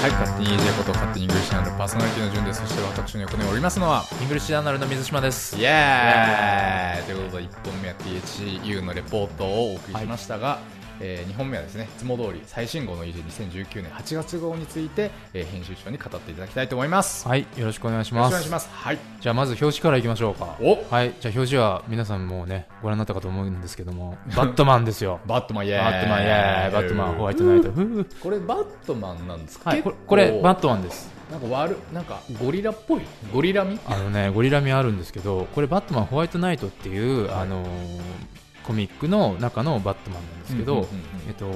はい、勝手に EJ こと勝手に English Journal パーソナリティのジュンです。そして私の横におりますのは、 English Journal の水島です。イエーイということで、1本目は THU のレポートをお送りしましたが、え2本目はですね、いつも通り最新号の EJ2019 年8月号について、えー編集長に語っていただきたいと思います。はい、よろしくお願いしよろます。しくお願いします。はい。じゃあまず表紙からいきましょうか。おはい、じゃあ表紙は皆さんもね、ご覧になったかと思うんですけども、バットマンですよ。バットマンイエーイバットマン、イエーイバットマン、 White Knight。これバットマンなんですか、はい、これこれバットマンです。なんか悪なんかゴリラっぽい？ゴリラ味？あのね、ゴリラ味あるんですけど、これバットマン、ホワイトナイトっていう、はいあのーコミックの中のバットマンなんですけど、えっと、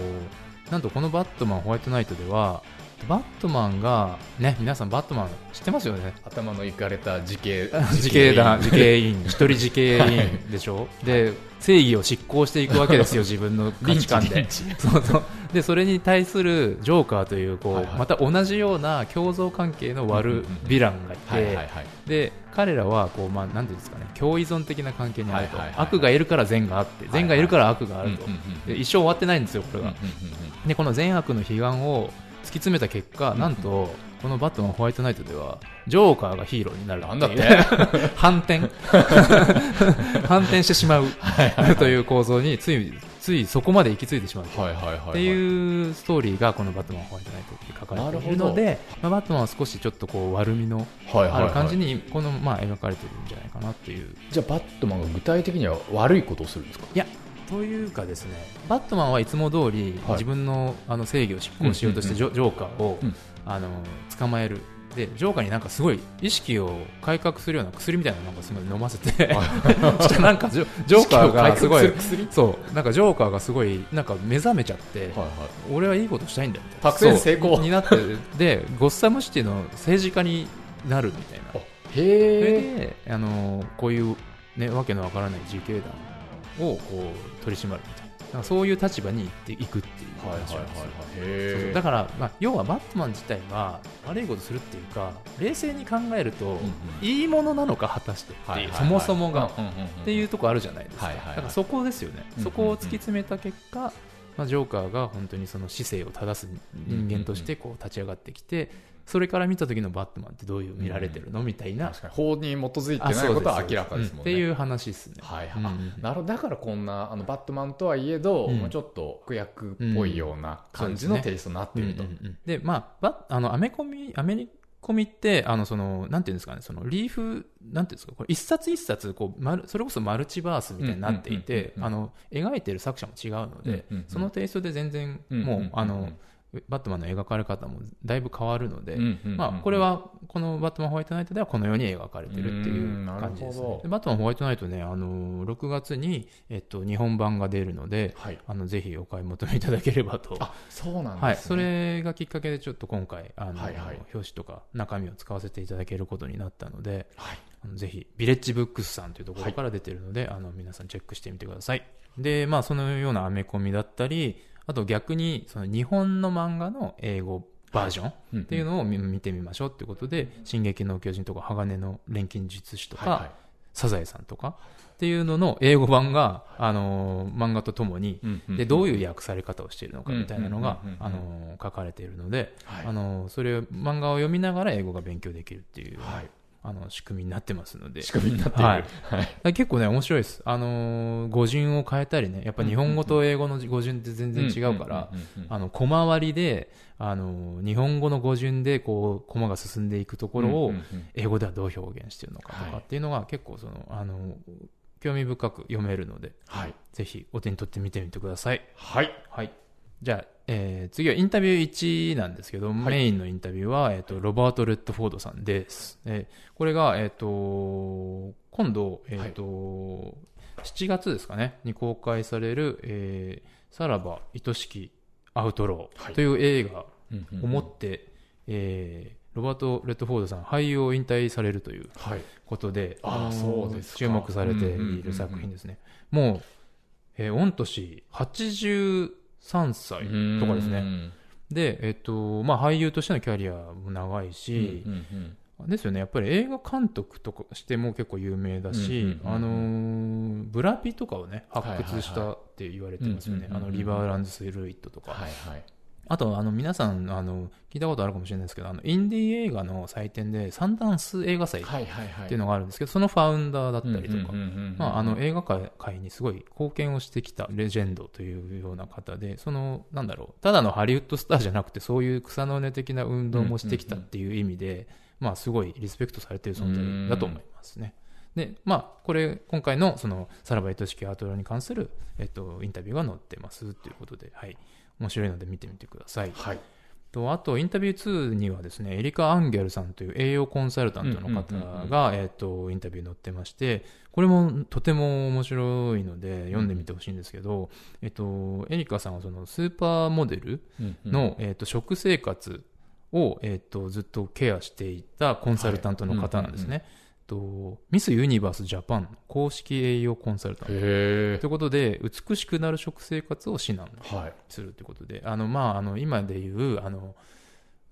なんとこのバットマン、ホワイトナイトでは、バットマンが、ね、皆さんバットマン知ってますよね？頭のいかれた自警自警団、自警員、一人自警はい。員でしょ、で正義を執行していくわけですよ、自分の価値観で。そうそうでそれに対するジョーカーというこう、はいはい。また同じような共造関係の悪うんヴィランがいて、で彼らはこう、まあ、なんていうんですかね共依存的な関係にあると、悪がいるから善があって善がいるから悪があると、で一生終わってないんですよ、これが。でこの善悪の彼岸を突き詰めた結果、なんとこのバットマンホワイトナイトではジョーカーがヒーローになるなんだって。反転。反転してしまうという構造についついそこまで行き着いてしまうはいはいはいはい。っていうストーリーがこのバットマンホワイトナイトって書かれているので、まあ、バットマンは少しちょっとこう悪みのある感じにこのまあ描かれてるんじゃないかなっていう。じゃあバットマンが具体的には悪いことをするんですか？いやというかですねバットマンはいつも通りはい。自分のあの正義を執行しようとしてジョーカーをうん。あの捕まえるでジョーカーになんかすごい意識を改革するような薬みたいなのなんかすごい飲ませて。なんかジョーカーがすごいそう。なんかジョーカーがすごいなんか目覚めちゃってはいはい。俺はいいことしたいんだよみたいな。作戦成功。になってでゴッサムシティの政治家になるみたいな。へえであのこういう、ね、わけのわからない自警団をこう取り締まるみたいななんかそういう立場に行っていくっていう話なんですよ。だから、まあ、要はバットマン自体は悪いことするっていうか冷静に考えると、うんうん。いいものなのか果たしてっていう、そもそもが、っていうところあるじゃないですか、はいはいはい。だからそこですよね、うん。そこを突き詰めた結果、まあ、ジョーカーが本当にその姿勢を正す人間としてこう立ち上がってきてそれから見た時のバットマンってどういう見られてるのみたいな法に基づいてあないことは明らかですもんね、うんっていう話ですね。はいはい、うんあなるほど。だからこんなあのバットマンとはいえど、うん。まあちょっと悪役っぽいような感じのうん。テイストになっていると、うんうんうんで、まあ、バあのアメコミ、アメリコミって、あの、その、なんていうんですかね、その、リーフ、なんていうんですか、これ、一冊一冊、こう、まる、それこそマルチバースみたいになっていてう、んうんあの、描いてる作者も違うのでうんうんうん、そのテイストで全然、うんうんうんうん。もう、あの、バットマンの描かれ方もだいぶ変わるので、まあ、これは、このバットマンホワイトナイトではこのように描かれてるっていう感じですね。でバットマンホワイトナイトね、あの、6月に、えっと、日本版が出るので、はい。あの、ぜひお買い求めいただければと。あそうなんですね、はい、それがきっかけでちょっと今回あの、はいはい。表紙とか中身を使わせていただけることになったのではい。あのぜひビレッジブックスさんというところから出てるので、あの皆さんチェックしてみてください。でまあそのようなアメコミだったりあと逆にその日本の漫画の英語バージョンっていうのを見見てみましょうということで「進撃の巨人」とか「鋼の錬金術師」とか、サザエさんとかっていうのの英語版が、あのー漫画とともにでどういう訳され方をしているのかみたいなのがあの書かれているので、はい。あのそれを漫画を読みながら英語が勉強できるっていう、はいあの仕組みになってますので。仕組みになっている、ははい。い結構ね面白いです、あの語順を変えたりねやっぱ日本語と英語の語順って全然違うからあの小回りで、あの日本語の語順でこう駒が進んでいくところを、英語ではどう表現しているのかとはい。かっていうのが結構そのあの興味深く読めるのではい。ぜひお手に取ってみてみてください。はい。はい。じゃあ、えー次はインタビュー1なんですけど、メインのインタビューは、えっ、と、ロバート・レッドフォードさんです。えーこれが、えっ、と、今度、えっ、と、7月ですかね、に公開される、えーさらば愛しきアウトロはい。ーという映画をもって、えーロバート・レッドフォードさん、俳優を引退されるというはい。ことで、あそうですか。注目されている作品ですね。もう、えー御年83歳とかですね。ねで、えっと、まあ、俳優としてのキャリアも長いし、ですよね、やっぱり映画監督とかしても結構有名だし、あのーブラピとかをね、発掘したって言われてますよね。あの、リバーランドス・ルイットとか。はいはいあと、あの、皆さん、あの、聞いたことあるかもしれないですけど、あの、インディー映画の祭典で、サンダンス映画祭っていうのがあるんですけど、そのファウンダーだったりとか、まあ、あのえ映画界にすごい貢献をしてきたレジェンドというような方で、その、なんだろう、ただのハリウッドスターじゃなくて、そういう草の根的な運動もしてきたっていう意味で、まあ、すごいリスペクトされている存在だと思いますね。で、まあ、これ、今回の、その、さらば愛しきアートラに関する、えっと、インタビューが載ってますということで、はい。面白いので見てみてください。はい。とあとインタビュー2にはですねエリカ・アンゲルさんという栄養コンサルタントの方うんうんうんうん。がえーとインタビュー載ってましてこれもとても面白いので読んでみてほしいんですけど、えっと、エリカさんはそのスーパーモデルの、えっと食生活を、えっとずっとケアしていたコンサルタントの方なんですね。えっとミス・ユニバース・ジャパン公式栄養コンサルタント。へということで美しくなる食生活を指南するということで、あの、まあ、あの、今で言う、あの、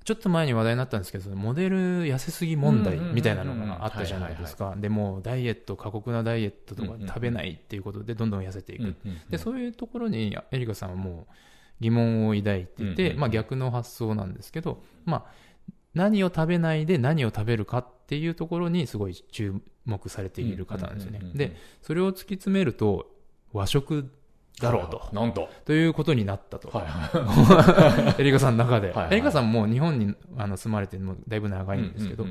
ちょっと前に話題になったんですけど、モデル痩せすぎ問題みたいなのがあったじゃないですか。でもうダイエット、過酷なダイエットとか食べないっていうことでどんどん痩せていく。で、うそういうところにエリカさんはもう疑問を抱いていて、うんうんまあ逆の発想なんですけど、まあ、何を食べないで何を食べるかっていうところにすごい注目されている方なんですよね。で、それを突き詰めると和食だろうと。なんと。ということになったと。はいは エリカさんの中で。はいはい。エリカさんも日本にあの住まれてもうだいぶ長いんですけど、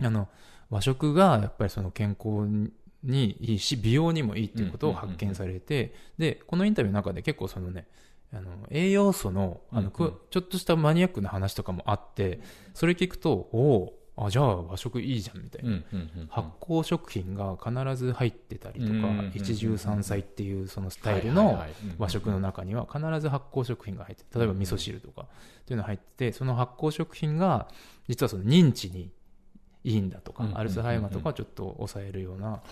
あの、和食がやっぱりその健康にいいし、美容にもいいっていうことを発見されて、で、このインタビューの中で結構そのね、あの栄養素のあの、うんうん。くちょっとしたマニアックな話とかもあって、それ聞くと、おお、あ、じゃあ和食いいじゃんみたいな。うんうんうん発酵食品が必ず入ってたりとか、うんうんうんうん。一汁三菜っていうそのスタイルの和食の中には必ず発酵食品が入ってて例えば味噌汁とかっていうのが入っててその発酵食品が実はその認知にいいんだとか、アルツハイマーとかをちょっと抑えるような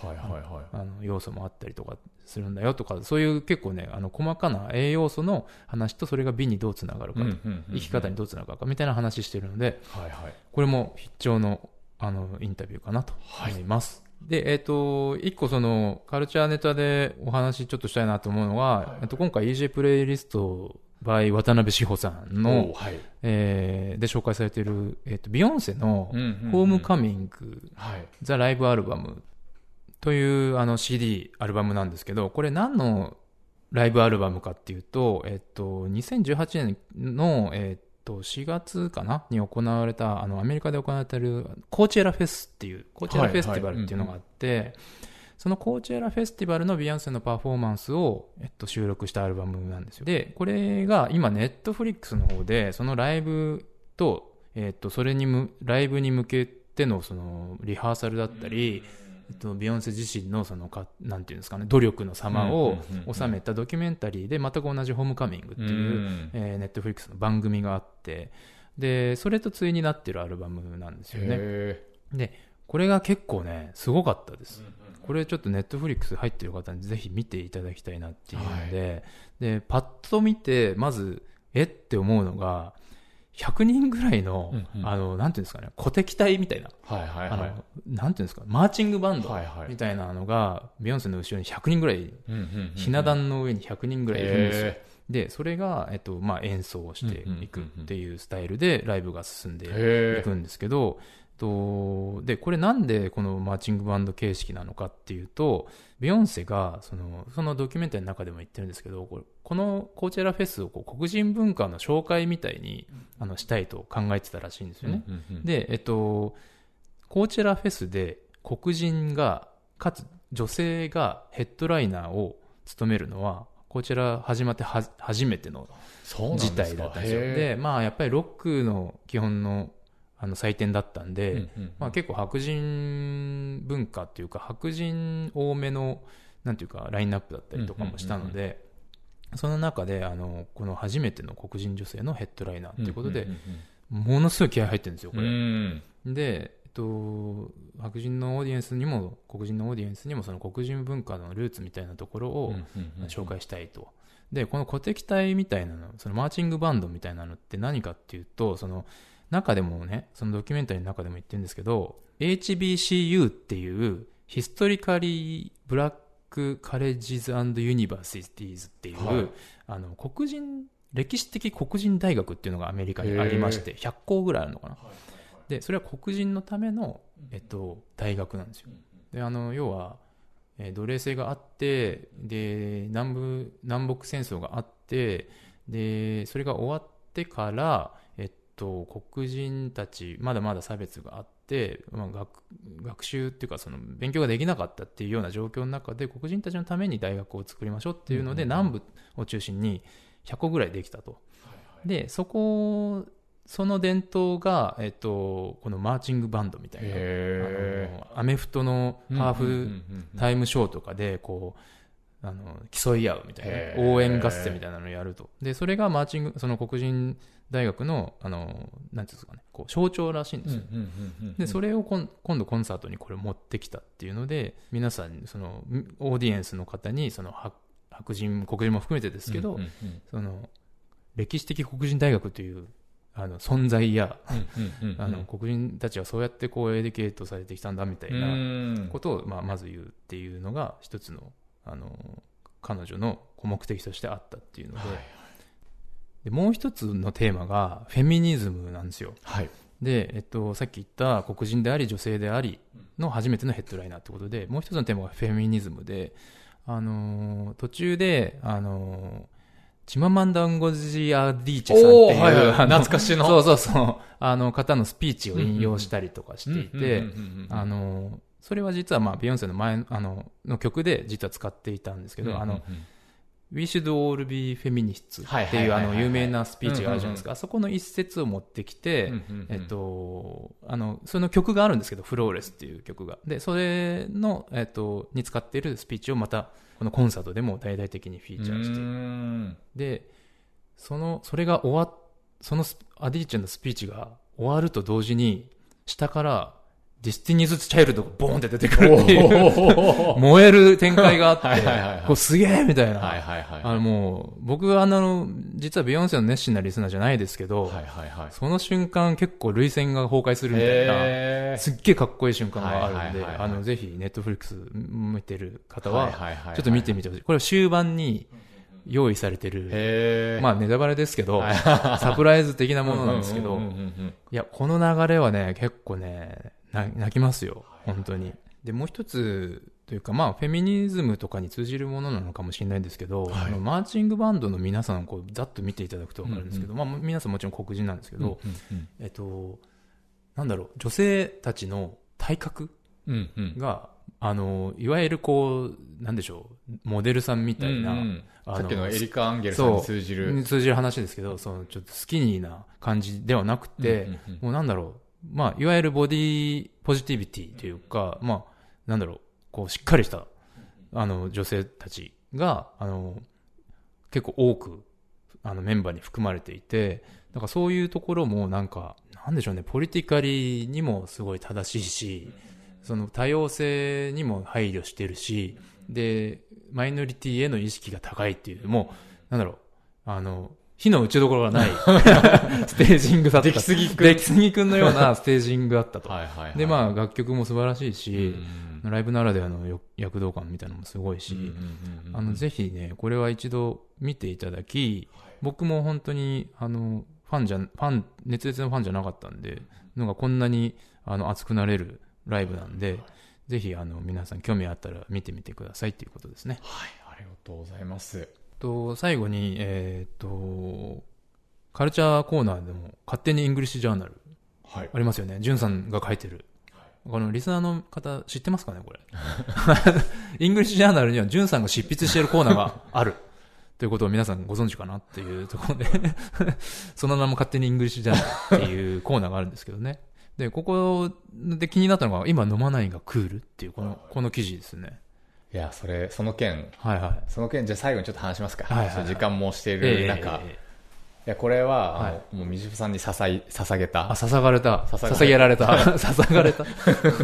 要素もあったりとかするんだよとかそういう結構ねあの細かな栄養素の話とそれが美にどうつながるかと、生き方にどうつながるかみたいな話してるのではいはい。これも必聴のあのインタビューかなと思います。で、えっ、と、一個その、カルチャーネタでお話ちょっとしたいなと思うのは、えっと、今回 EJ プレイリスト by 渡辺志保さんおの、ーはい。えーで紹介されている、えっと、ビヨンセのうんうんうん。ホームカミング、はい。ザ・ライブアルバムというあの CD、アルバムなんですけど、これ何のライブアルバムかっていうと、えっと、2018年の、えっと、4月かな？に行われた、あの、アメリカで行われているコーチェラフェスっていう、コーチェラフェスティバルっていうのがあって、そのコーチェラフェスティバルのビヨンセのパフォーマンスを、えっと、収録したアルバムなんですよ。で、これが今、ネットフリックスの方で、そのライブと、えっと、それにむ、ライブに向けての、その、リハーサルだったり、えっと、ビヨンセ自身の、そのか、なんていうんですかね、努力の様を収めたドキュメンタリーで、全く同じホームカミングっていう、うんえー、ネットフリックスの番組があって、で、それと対になってるアルバムなんですよね。へで、これが結構ね、すごかったです。ーこれちょっとネットフリックス入ってる方にぜひ見ていただきたいなっていうので、で、パッと見て、まず、えって思うのが、100人ぐらいの、うんうん。あの、なんていうんですかね、小敵隊みたいな、はいはいあの、はいなんていうんですか、マーチングバンドはいはい。みたいなのが、ビヨンセの後ろに100人ぐらい、うんうんうんひな壇の上に100人ぐらいいるんですよ。へで、それが、えっと、まあ、演奏をしていくっていうスタイルでライブが進んでいくんですけど、とで、これなんでこのマーチングバンド形式なのかっていうと、ビヨンセが、その、そのドキュメンタリーの中でも言ってるんですけど、このコーチェラフェスをこう黒人文化の紹介みたいに、あの、したいと考えてたらしいんですよね。うんうんうんで、えっと、コーチェラフェスで黒人が、かつ女性がヘッドライナーを務めるのは、こちら始まっては初めての事か態だったんですよ。で、まあやっぱりロックの基本のあの祭典だったんで、うんうんまあ結構白人文化っていうか白人多めのなんていうかラインナップだったりとかもしたので、その中であのこの初めての黒人女性のヘッドライナーっていうことでん、んものすごい気合入ってるんですよ、こうんうれ。ん。で、えっと、白人のオーディエンスにも、黒人のオーディエンスにも、その黒人文化のルーツみたいなところをうんうんうん紹介したいと。で、この鼓敵隊みたいなの、そのマーチングバンドみたいなのって何かっていうと、その中でもね、そのドキュメンタリーの中でも言ってるんですけど、HBCU っていう、ヒストリカリー・ブラック・カレッジズ・ユニバーシティーズっていう、はい。あの黒人歴史的黒人大学っていうのがアメリカにありまして、100校ぐらいあるのかな。で、それは黒人のための、えっと、大学なんですよ。で、あの、要は、えー奴隷制があって、で、南部、南北戦争があって、で、それが終わってから、と、黒人たち、まだまだ差別があって、まあ、学学習っていうか、その、勉強ができなかったっていうような状況の中で、黒人たちのために大学を作りましょうっていうので、南部を中心に100個ぐらいできたと。で、そこ、その伝統が、えっと、このマーチングバンドみたいな、へあのアメフトのーハーフタイムショーとかで、こう、あの、競い合うみたいな、応援合戦みたいなのをやると。で、それがマーチング、その黒人大学の、あの、なんていうんですかね、こう、象徴らしいんですよ。で、それをこん今度コンサートにこれ持ってきたっていうので、皆さんに、その、オーディエンスの方に、その、白白人、黒人も含めてですけど、その、歴史的黒人大学という、あの、存在や、黒人たちはそうやってこう、エディケートされてきたんだみたいな、うん。ことを、まあ、まず言うっていうのが一つのあの彼女の目的としてあったっていうので,、はいでもう一つのテーマがフェミニズムなんですよ。はい。で、えっと、さっき言った黒人であり女性でありの初めてのヘッドライナーってことでもう一つのテーマがフェミニズムで、あのー途中で、あのーチママンダンゴジアディーチェさんっていう、はいはい。懐かしの。そうそうそう。あの方のスピーチを引用したりとかしていて、あの、それは実はまあ、ビヨンセの前、あの、の曲で実は使っていたんですけど、あの、We should all be feminists はいっていうあの、有名なスピーチがあるじゃないですか。あそこの一節を持ってきて、うんうんうんえっと、あの、その曲があるんですけど、フローレスっていう曲が。で、それの、えっと、に使っているスピーチをまた、このコンサートでも大々的にフィーチャーしてで、その、それが終わっ、そのアディーチェのスピーチが終わると同時に、下から、 Destiny's Child がボーンって出てくるっていう、燃える展開があって、はいはいはいはい。こうすげえみたいな。はいはいはい。あのもう、僕はあの、実はビヨンセの熱心なリスナーじゃないですけど、はいはいはい。その瞬間結構涙腺が崩壊するみたいな、すっげえかっこいい瞬間があるんで、はいはいはいはい。あの、ぜひ Netflix 見てる方はちょっと見てみてほしい。これは終盤に用意されてる、まあネタバレですけど、はい。サプライズ的なものなんですけど、いや、この流れはね、結構ね、な泣きますよ、本当に。で、もう一つ、というか、まあ、フェミニズムとかに通じるものなのかもしれないんですけど、はい。あのマーチングバンドの皆さんをこう、ざっと見ていただくとわかるんですけど、まあ、皆さんもちろん黒人なんですけど、うんうんえっと、なんだろう、女性たちの体格うんうん。が、あの、いわゆるこう、なんでしょう、モデルさんみたいな、うんうんあのさっきのエリカ・アンゲルさんに通じる。に通じる話ですけど、そのちょっとスキニーな感じではなくて、うんうんうん。もうなんだろう、まあ、いわゆるボディポジティビティというか、まあ、なんだろう、こう、しっかりした、あの、女性たちが、あの、結構多く、あの、メンバーに含まれていて、だかそういうところもなんか、なんでしょうね、ポリティカリにもすごい正しいし、その多様性にも配慮してるし、で、マイノリティへの意識が高いっていう、もう、なんだろう、あの、火の打ちどころがない。ステージングだった。出来すぎくん。出来すぎくんのような ステージングだったと。はいはいはい。で、まあ、楽曲も素晴らしいし、うんライブならではのよ躍動感みたいなのもすごいし、あの、ぜひね、これは一度見ていただき、僕も本当に、あの、ファンじゃ、ファン、熱烈なファンじゃなかったんで、のがこんなに、あの、熱くなれるライブなんで、ぜひ、あの、皆さん興味あったら見てみてくださいっていうことですね。はい。ありがとうございますと、最後に、えーっと、カルチャーコーナーでも、勝手に English Journal、はいありますよね。ジュンさんが書いてる。このリスナーの方知ってますかねこれ？English Journal にはジュンさんが執筆しているコーナーが ある。ということを皆さんご存知かなっていうところで その名も勝手に English Journal っていうコーナーがあるんですけどね。で、ここで気になったのが、今飲まないがクールっていうこの、この記事ですね。いやそれその件はいはい。その件じゃあ最後にちょっと話しますか、はいはいはい時間もしていええる中、いええやこれは、はいもう水島さんに捧い捧げあ、た捧がれた。捧げられた。捧がれた。い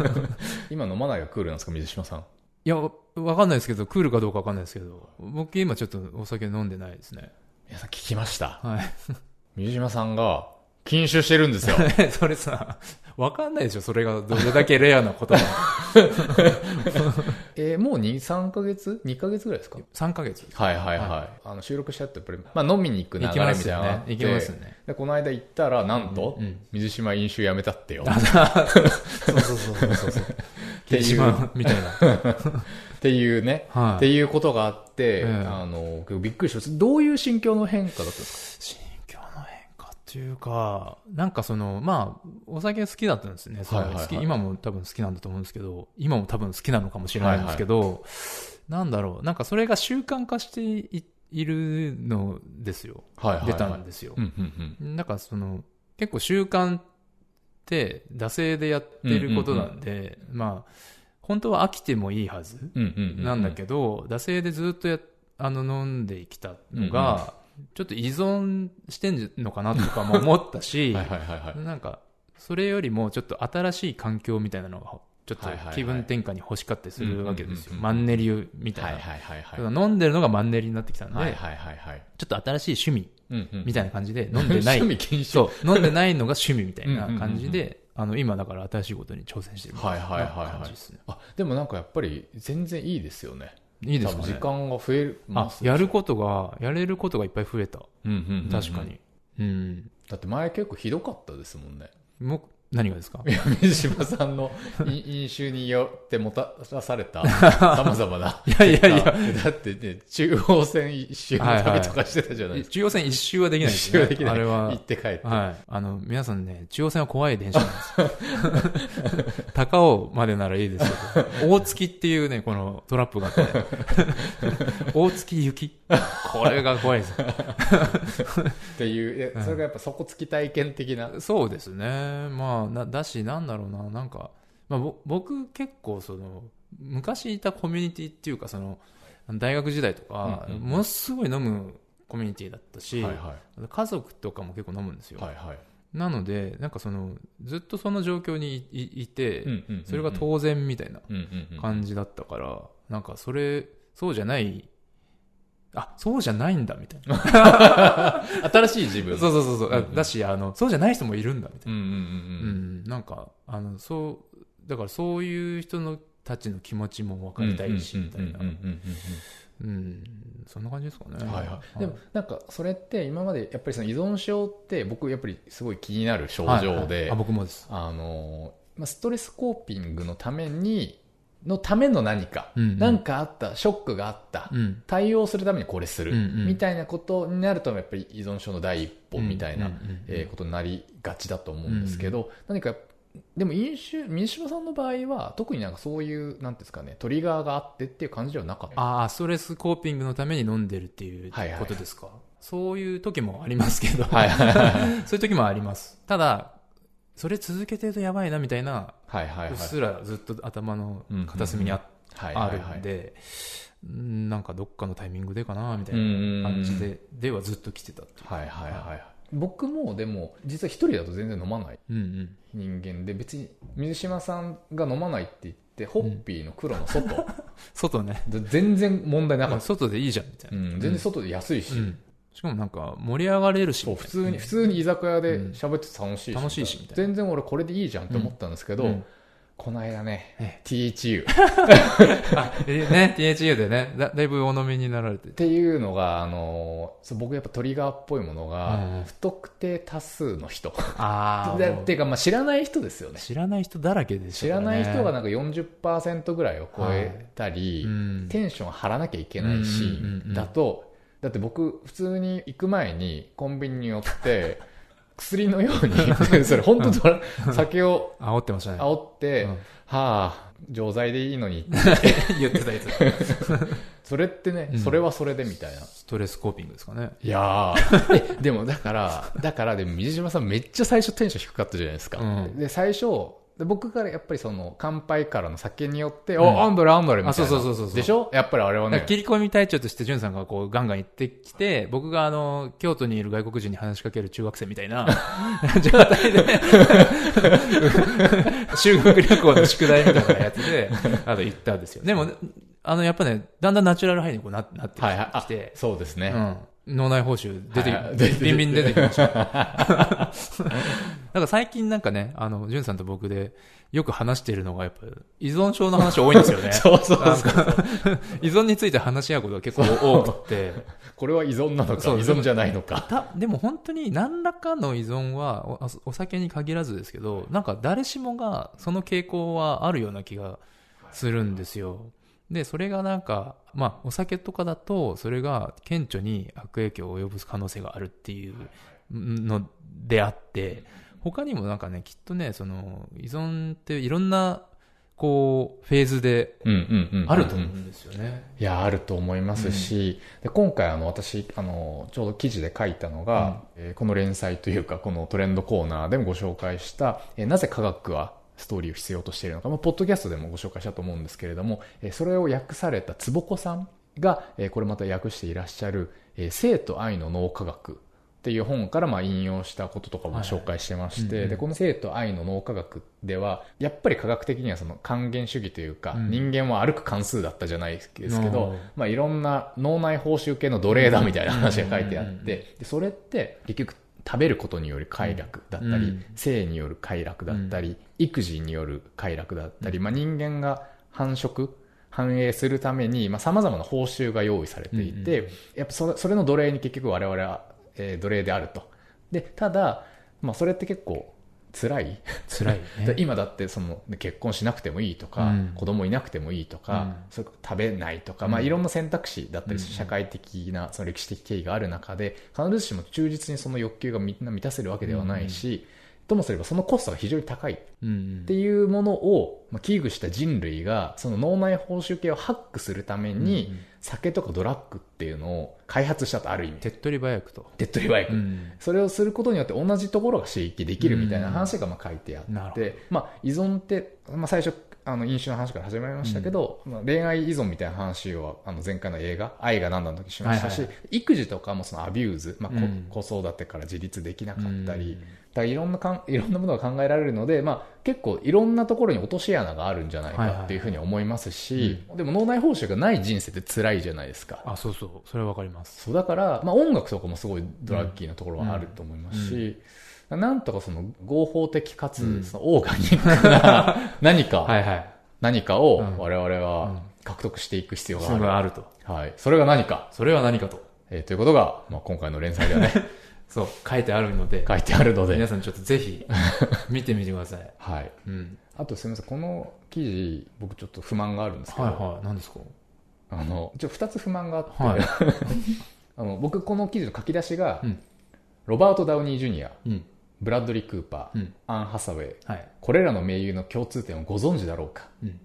今飲まないがクールなんですか水島さんや、わわかんないですけど、クールかどうかわかんないですけど、僕今ちょっとお酒飲んでないですね。皆さん聞きましたはい。水島さんが禁酒してるんですよ それさ、わかんないでしょ、それがどれだけレアなことなのか。えーもう2、3ヶ月 ?2 ヶ月ぐらいですか？3ヶ月です。はいはいはい。あの収録しちゃって、やっぱり、まあ飲みに行く流れみたい行きますよね行きますね。で、この間行ったら、なんと、うんうん水島飲酒やめたってよ。そうそうそうそうそうそう。ていうみたいな。っていうね、はいっていうことがあって、ええあの、結構びっくりしました。どういう心境の変化だったんです心境の変化っていうか、なんかその、まあ、お酒好きだったんですね。すごいはいはいはい好き今も多分好きなんだと思うんですけど、今も多分好きなのかもしれないんですけど、なんだろう、なんかそれが習慣化していいるのですよ。かはいはい、はい。出たんですよう。んうんうん。なんかその、結構習慣って、惰性でやってることなんで、まあ、本当は飽きてもいいはずうんうんうんうんなんだけど、惰性でずっとやあの飲んできたのが、ちょっと依存してんのかなとかも思ったし、はいはいはいはい。なんか、それよりもちょっと新しい環境みたいなのが、ちょっとはいはいはい気分転換に欲しかったりするわけですよ。マンネリみたいな。はいはいはいはい。ただ飲んでるのがマンネリになってきたんで、はいはいはいはい。ちょっと新しい趣味みたいな感じで飲んでない 趣味禁止。そう、飲んでないのが趣味みたいな感じで、あの、今だから新しいことに挑戦してるみたいなはいはいはいはい感じですね。あ、でもなんかやっぱり全然いいですよね。いいですかね時間が増える。あ、やることが、やれることがいっぱい増えた。うんうんうんうん確か。に。うん。だって前結構ひどかったですもんね。もう、何がですか？いや水島さんの飲 飲酒によってもたらされた様々な。いやいやいや。だってね、中央線一周の旅とかしてたじゃないですか。中央線一周はできない一ですね。周はできない。あれは行っ。て帰って。はい。あの、皆さんね、中央線は怖い電車なんですよ。高尾までならいいですけど、大月っていうね、このトラップがあって、大月行きこれが怖いですよ。っていう、えそれがやっぱ底つき体験的な。そうですね。まあ、なだし、なんだろうな、なんか、まあ、ぼ僕結構その、昔いたコミュニティっていうか、その、大学時代とか、うんうんものすごい飲むコミュニティだったし、はいは家族とかも結構飲むんですい。よ。はいはい。なので、なんかその、ずっとその状況にいいいて、うんうんうんうんそれが当然みたいなうんうんうん感じだったから、なんかそれ、そうじゃない、あ、そうじゃないんだみたいな。新しい自分。そうそうそうそう、あうんうんだし、あの、そうじゃない人もいるんだみたいな。うんうんうんううん。ん、なんか、あの、そう、だからそういう人のたちの気持ちも分かりたいし、みたいなうん。そんな感じですかね。うんはいはい。でもなんかそれって今までやっぱりその依存症って僕やっぱりすごい気になる症はい状ではいあ、、僕もです。あの、まあ、ストレスコーピングのために、のための何か、うんうんなんかあった、ショックがあった、うん。対応するためにこれする、うんうんみたいなことになると、やっぱり依存症の第一歩みたいな、ことになりがちだと思うんですけど、何か、でも飲酒、水島さんの場合は、特になんかそういう、なんていうんですかね、トリガーがあってっていう感じではなかった。ああ、ストレスコーピングのために飲んでるっていうはいはいことですか？そういう時もありますけど、はいはいはい そういう時もあります。ただ、それ続けてるとやばいなみたいな、はいはいはい。うっすらずっと頭の片隅にあ,、るんで、うんなんかどっかのタイミングでかなみたいうんな感じで、ではずっと来てたっていう。はいはいはい。僕もでも、実は一人だと全然飲まない。人間で、別に水島さんが飲まないって言って、ホッピーの黒の外、外ね。で全然問題なかった。外でいいじゃんみたいな。うん、全然外で安いし、うんしかもなんか盛り上がれるし。そう普通に、普通に居酒屋で喋って楽しいし、楽しいしみたいな全然俺これでいいじゃんって思ったんですけど、うんこの間ねえ、THU ね、THU でねだ、だいぶお飲みになられて。ていうのが、あの僕やっぱトリガーっぽいものが、うん不特定多数の人。あ でっていうか、まあ、知らない人ですよね。知らない人だらけでした知から。ない人がなんか40%ぐらいを超えたり、うんテンション張らなきゃいけないシーンだと、だって僕、普通に行く前にコンビニに寄って、薬のように、それ本当ドラ、酒を煽ってましたね。煽って、うんはあ、錠剤でいいのに、言ってたやつ。それってね、うんそれはそれでみたいな。ストレスコーピングですかね。いやでもだから、だからでも水島さんめっちゃ最初テンション低かったじゃないですか。うんで、最初、で僕からやっぱりその乾杯からの酒によって、んお、アンドレアンドレみたいな。あそうそうそうそうそうでしょ？やっぱりあれはね。切り込み隊長として、ジュンさんがこう、ガンガン行ってきて、僕があの、京都にいる外国人に話しかける中学生みたいな 状態で、修学旅行の宿題みたいなやつで、あの、行ったんですよ。でも、あの、やっぱね、だんだんナチュラルハイにこうななってはいはい。あきて、そうですね。うん。脳内報酬出て、はいビンビン出てきました。なんか最近なんかね、あの、ジュンさんと僕でよく話しているのが、やっぱ依存症の話多いんですよね。そうそう依存について話し合うことが結構多くて。これは依存なのか、依存じゃないのか。たでも本当に何らかの依存はおお酒に限らずですけどなんか誰しもがその傾向はあるような気がするんですよでそれがなんかまあお酒とかだとそれが顕著に悪影響を及ぼす可能性があるっていうのであって他にもなんかねきっとねその依存っていろんなこうフェーズでうんうんうんうんあると思うんですよね、いや、あると思いますし、で今回あの私あの、ちょうど記事で書いたのが、えーこの連載というか、このトレンドコーナーでもご紹介した、えーなぜ科学はストーリーを必要としているのか、まあ、ポッドキャストでもご紹介したと思うんですけれども、えーそれを訳された坪子さんが、えーこれまた訳していらっしゃる、えー生と愛の脳科学っていう本からまあ引用したこととかも紹介してまして、はいでこの生と愛の脳科学ではやっぱり科学的にはその還元主義というか、うん。人間は歩く関数だったじゃないですけど、うんまあ、いろんな脳内報酬系の奴隷だみたいな話が書いてあってでそれって結局食べることによる快楽だったり、うん。性による快楽だったり、育児による快楽だったり、まあ、人間が繁殖繁栄するためにさまざ、まな報酬が用意されていて、うんうんやっぱそれそれの奴隷に結局我々は、えー奴隷であると。でただ、まあ、それって結構辛い。辛いでね 今だってそのね結婚しなくてもいいとか、うん。子供いなくてもいいとか、うん。それ食べないとか、うん。まあ、いろんな選択肢だったり、うん。社会的なその歴史的経緯がある中で必ずしも忠実にその欲求がみんな満たせるわけではないし、ともすればそのコストが非常に高い。っうん。ていうものを、まあ、危惧した人類がその脳内報酬系をハックするために、酒とかドラッグっていうのを開発したとある意味。手っ取り早くと、手っ取り早く、うんそれをすることによって同じところが刺激できるみたいな話がまあ書いてあって、まあ、依存って、まあ、最初あの飲酒の話から始まりましたけど、まあ、恋愛依存みたいな話をあの前回の映画「愛がなんだ」の時しましたし、育児とかもその abuse、まあ子育てから自立できなかったり、うん。だいろんなかんいろんなものが考えられるので、まあ、結構いろんなところに落とし穴があるんじゃないかっていうふうに思いますし、でも脳内報酬がない人生って辛いじゃないですか。あそうそう。それはわかります。そうだから、まあ、音楽とかもすごいドラッキーなところはあると思いますし、なんとかその合法的かつうん。そのオーガニックな 何か、はいはい。何かをうん。我々うん。は獲得していく必要がある。があると。はい。それが何か、それは何かと。えーということが、まあ、今回の連載ではね、そう書いてあるので書いてあるので。皆、さんちょっとぜひ見てみてください、はい。うん、あとすみません、この記事、僕ちょっと不満があるんですけど、はいはい。何ですか？あの、一応二つ不満があって、はい。あの僕この記事の書き出しが、うん。ロバート・ダウニー・ジュニア、うんブラッドリー・クーパー、うん。アン・ハサウェイ、はい。これらの名優の共通点をご存知だろうか？うん。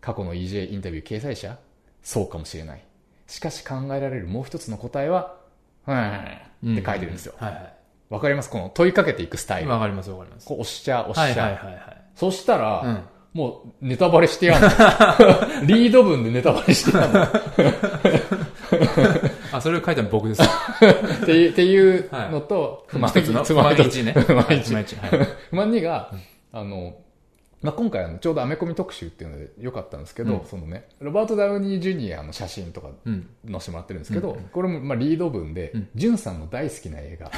過去の EJ インタビュー掲載者？そうかもしれない。しかし考えられるもう一つの答えはうん。って書いてるんですよ。はいはい。わかります？この問いかけていくスタイル。わかりますわかります。こう押しちゃう押しちゃ。う、はいはいはいはい。そしたら、うん。もうネタバレしてやんの。リード文でネタバレしてやんの あそれを書いたの僕です。っていうっていうのと、不満 一つの不不満一つ満一ね不満はい一不満一はい。不満2が、あの、まあ、今回あのちょうどアメコミ特集っていうので良かったんですけど、うん。そのね、ロバート・ダウニー・ジュニアの写真とかうん。載せてもらってるんですけど、うん。これもまあリード文で、うん。ジュンさんの大好きな映画、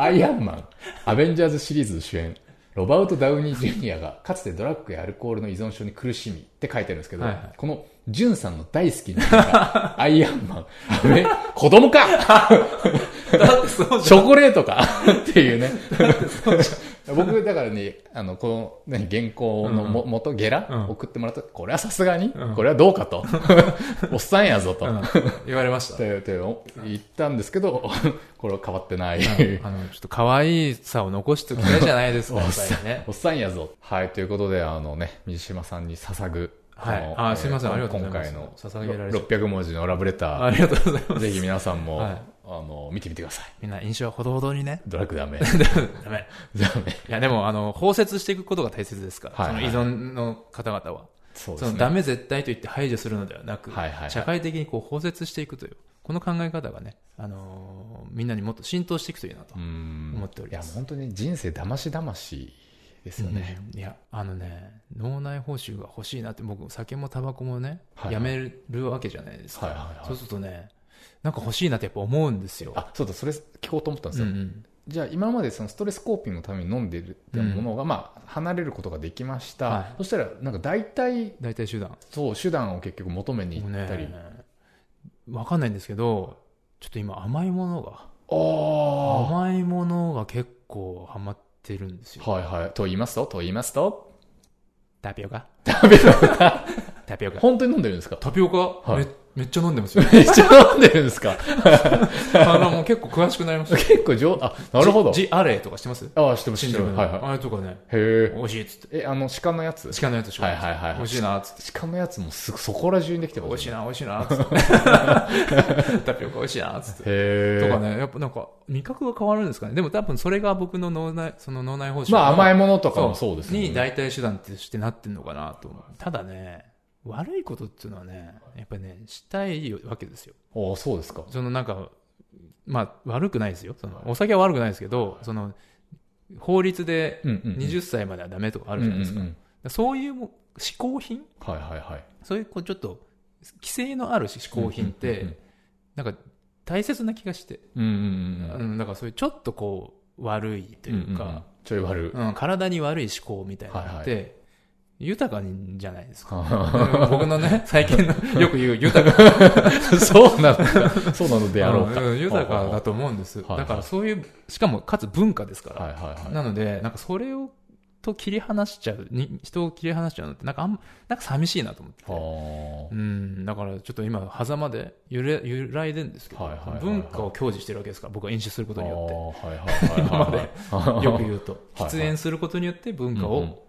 アイアンマン、アベンジャーズシリーズ主演、ロバート・ダウニー・ジュニアがかつてドラッグやアルコールの依存症に苦しみって書いてあるんですけど、はいはい。このジュンさんの大好きな アイアンマン、アベ子供かだってそうチョコレートかっていうね。僕、だからね、あの、この、何、原稿のも、元、ゲラ、うん送ってもらったこれはさすがに、うんこれはどうかと。おっさんやぞと。うん言われましたって言ったんですけど、これは変わってない。あの、ちょっと可愛さを残しておきたいじゃないですか。おっさんやぞ。はい、ということで、あのね、水島さんに捧ぐ、はいあすいませんえーありがとうございます今回の捧げられちゃう600文字のラブレタありがとうございまー、す。ぜひ皆さんも、はいあの、見てみてください。みんな印象はほどほどにね。ドラッグダメ。ダメ。ダメ。いや、でも、あの、包摂していくことが大切ですから、その依存の方々は。そうですね。そのダメ絶対と言って排除するのではなく、はいはいはい社会的にこう包摂していくという、この考え方がね、あのーみんなにもっと浸透していくといいなとう。ん思っておりますいや、本当に人生だましだましですよね。うん。いや、あのね、脳内報酬が欲しいなって、僕、酒もタバコもね、はいはい。やめるわけじゃないですか。はいはいはい。そうするとね、なんか欲しいなってやっぱ思うんですよ。あそうだそれ聞こうと思ったんですよ、うんうん。じゃあ今までそのストレスコーピングのために飲んでるってものが、まあ離れることができました、はい。そしたらなんか大体大体手段。そう手段を結局求めに行ったり、ね、わかんないんですけど、ちょっと今甘いものが、あ甘いものが結構ハマってるんですよ。あはいはい。と言いますと？と言いますと？タピオカ。食べるタピオカ。本当に飲んでるんですか？タピオカ、はい。めめっちゃ飲んでますよ。めっちゃ飲んでるんですか？あの、もう結構詳しくなりました。結構上あなるほどジジアレイとか知ってます？ああ知ってます知。ってますはいはいあれとかね、へ美味しいっつって。ええあの鹿のやつ？鹿のやつはいはいはいはい美味しいなっつって。鹿のやつもすぐそこら中にできてます美味しいな、美味しいなっつって。タピオカ美味しいなっつって。へえとかね、やっぱなんか、味覚が変わるんですかね。でも多分それが僕の脳内、その脳内報酬まあ甘いもものとかもそうですよねに代替手段としてなってんのかなと思う。ただね、悪いことっていうのはね、やっぱりね、したいわけですよ。ああそうですか。そのなんか、まあ悪くないですよ。そのお酒は悪くないですけど、その、法律でうんうんうん。20歳まではダメとかあるじゃないですか。うんうんうん。そういうも嗜好品？はいはいはい。そういうこうちょっと、規制のある嗜好品っうんうんて、なんか大切な気がして、うんうんうんうん。うん、だからそういうちょっとこう悪いといううんうんうん。か、ちょい悪うん体に悪い思考みたいなのって、は豊かにじゃないですか。は 僕のね、最近の よく言う豊か。い そうなんだそうなのであろうか。うん豊かだと思うんです。だからそういう、しかもかつ文化ですから。はいはいはい。なので、なんかそれを、と切り離しちゃう、に人を切り離しちゃうのって、なんかあん、なんか寂しいなと思って。うん、だからちょっと今、狭間で揺れ揺らいでるんですけど、はいはいはいはい。文化を享受してるわけですから、僕は飲酒することによあはいはいはいはいって、よく言うと、はい喫煙することによって文化うんうん。を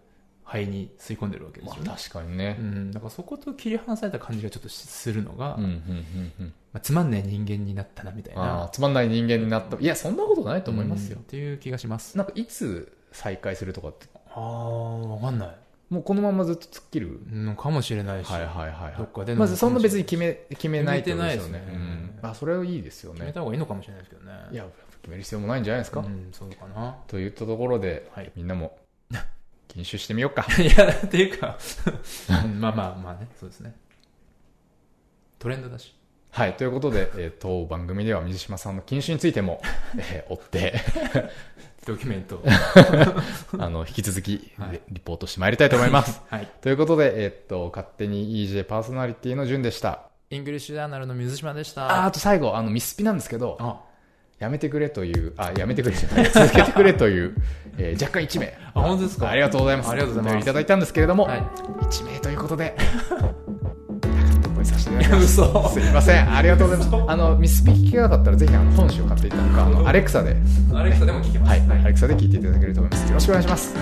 肺に吸い込んでるわけですよね。まあ確かにね。うん、だからそこと切り離された感じがちょっとするのが、うんうんうんうん。まあ、つまんない人間になったなみたいあなーつまんない人間になった。いやそんなことないと思いますよ。うん。っていう気がします。なんかいつ再開するとかって？ああ、わかんない。もうこのままずっと突っ切る？のかもしれないし、はいはいはいどっかでまずそんな別に決決め決めないってことですよね。決めてないですね。うん。あそれはいいですよね。めた方がいいのかもしれないですけどね。いや決める必要もないんじゃないですか？うん、そうかな。といったところではい。みんなも禁酒してみようか いや、っていうか、うんまあまあまあね、そうですね。トレンドだし。はいということで、えー、当番組では水島さんの禁酒についても、えー追ってドキュメント。あの引き続きはいリポートしてまいりたいと思いますはい。ということで、えーっと勝手に EJ パーソナリティの順でしたイングリッシュジャーナルの水島でした。ああと最後あのミスピなんですけどあ、やめてくれというあやめてくれじゃない続けてくれという、えー若干1名。あ本当ですか？ありがとうございます。ありがとうございます。いただいたんですけれども、はい。1名ということでごさせていただきます。嘘。すいません。ありがとうございます。あのミスピ聞けなかったらぜひあの本誌を買っていただくか。あのアレクサでアレクサでも聞けます。はい、アレクサで聞いていただけると思います。よろしくお願いします